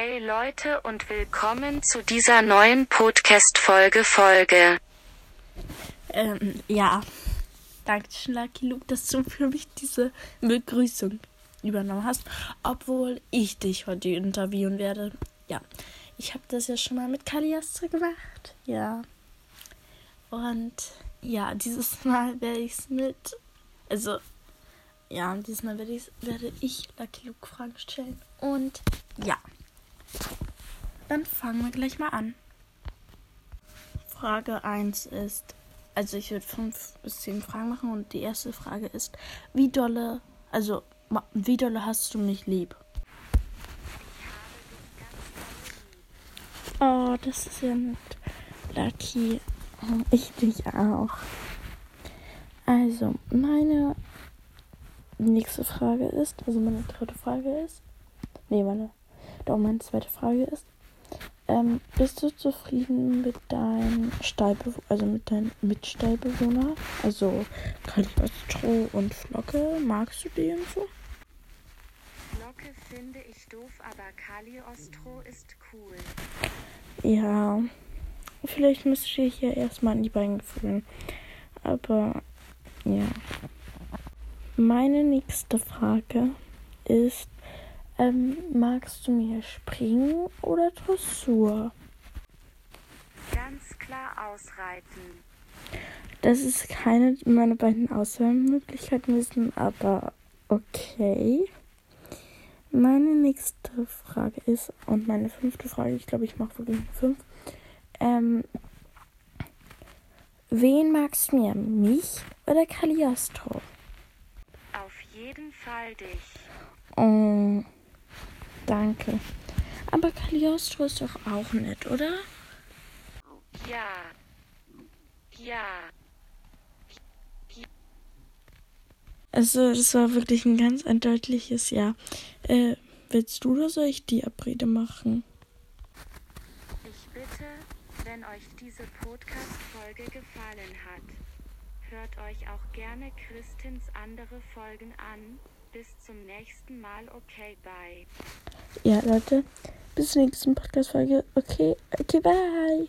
Hey Leute und willkommen zu dieser neuen Podcast-Folge Folge. Ähm, ja. Dankeschön, Lucky Luke, dass du für mich diese Begrüßung übernommen hast. Obwohl ich dich heute interviewen werde. Ja. Ich habe das ja schon mal mit Kaliastra gemacht. Ja. Und ja, dieses Mal werde ich es mit. Also, ja, diesmal werde, werde ich Lucky Luke Fragen stellen. Und ja. Dann fangen wir gleich mal an. Frage 1 ist, also ich würde 5 bis 10 Fragen machen und die erste Frage ist, wie dolle, also wie dolle hast du mich lieb? Oh, das ist ja nett. Lucky. Ich dich auch. Also, meine nächste Frage ist, also meine dritte Frage ist, nee, meine, doch meine zweite Frage ist, ähm, bist du zufrieden mit deinem Stallbewohner, also mit deinem Mitstallbewohner? Also Cagliostro und Flocke, magst du die und so? Flocke finde ich doof, aber Cagliostro ist cool. Ja, vielleicht müsste ich hier erstmal an die beiden gewöhnen. Aber ja. Meine nächste Frage ist, ähm, magst du mir springen oder Dressur? Ganz klar ausreiten. Das ist keine meiner beiden Auswahlmöglichkeiten wissen, aber okay. Meine nächste Frage ist, und meine fünfte Frage, ich glaube, ich mache wirklich fünf. Ähm, wen magst du mehr, mich oder Cagliostro? Auf jeden Fall dich. Oh, danke. Aber Cagliostro ist doch auch nett, oder? Ja. Ja. Also, das war wirklich ein ganz eindeutiges Ja. Äh, willst du oder soll ich die Abrede machen? Ich bitte, wenn euch diese Podcast-Folge gefallen hat, hört euch auch gerne Christins andere Folgen an. Bis zum nächsten Mal, okay, bye. Ja, Leute, bis zur nächsten Podcast-Folge. Okay, okay, bye.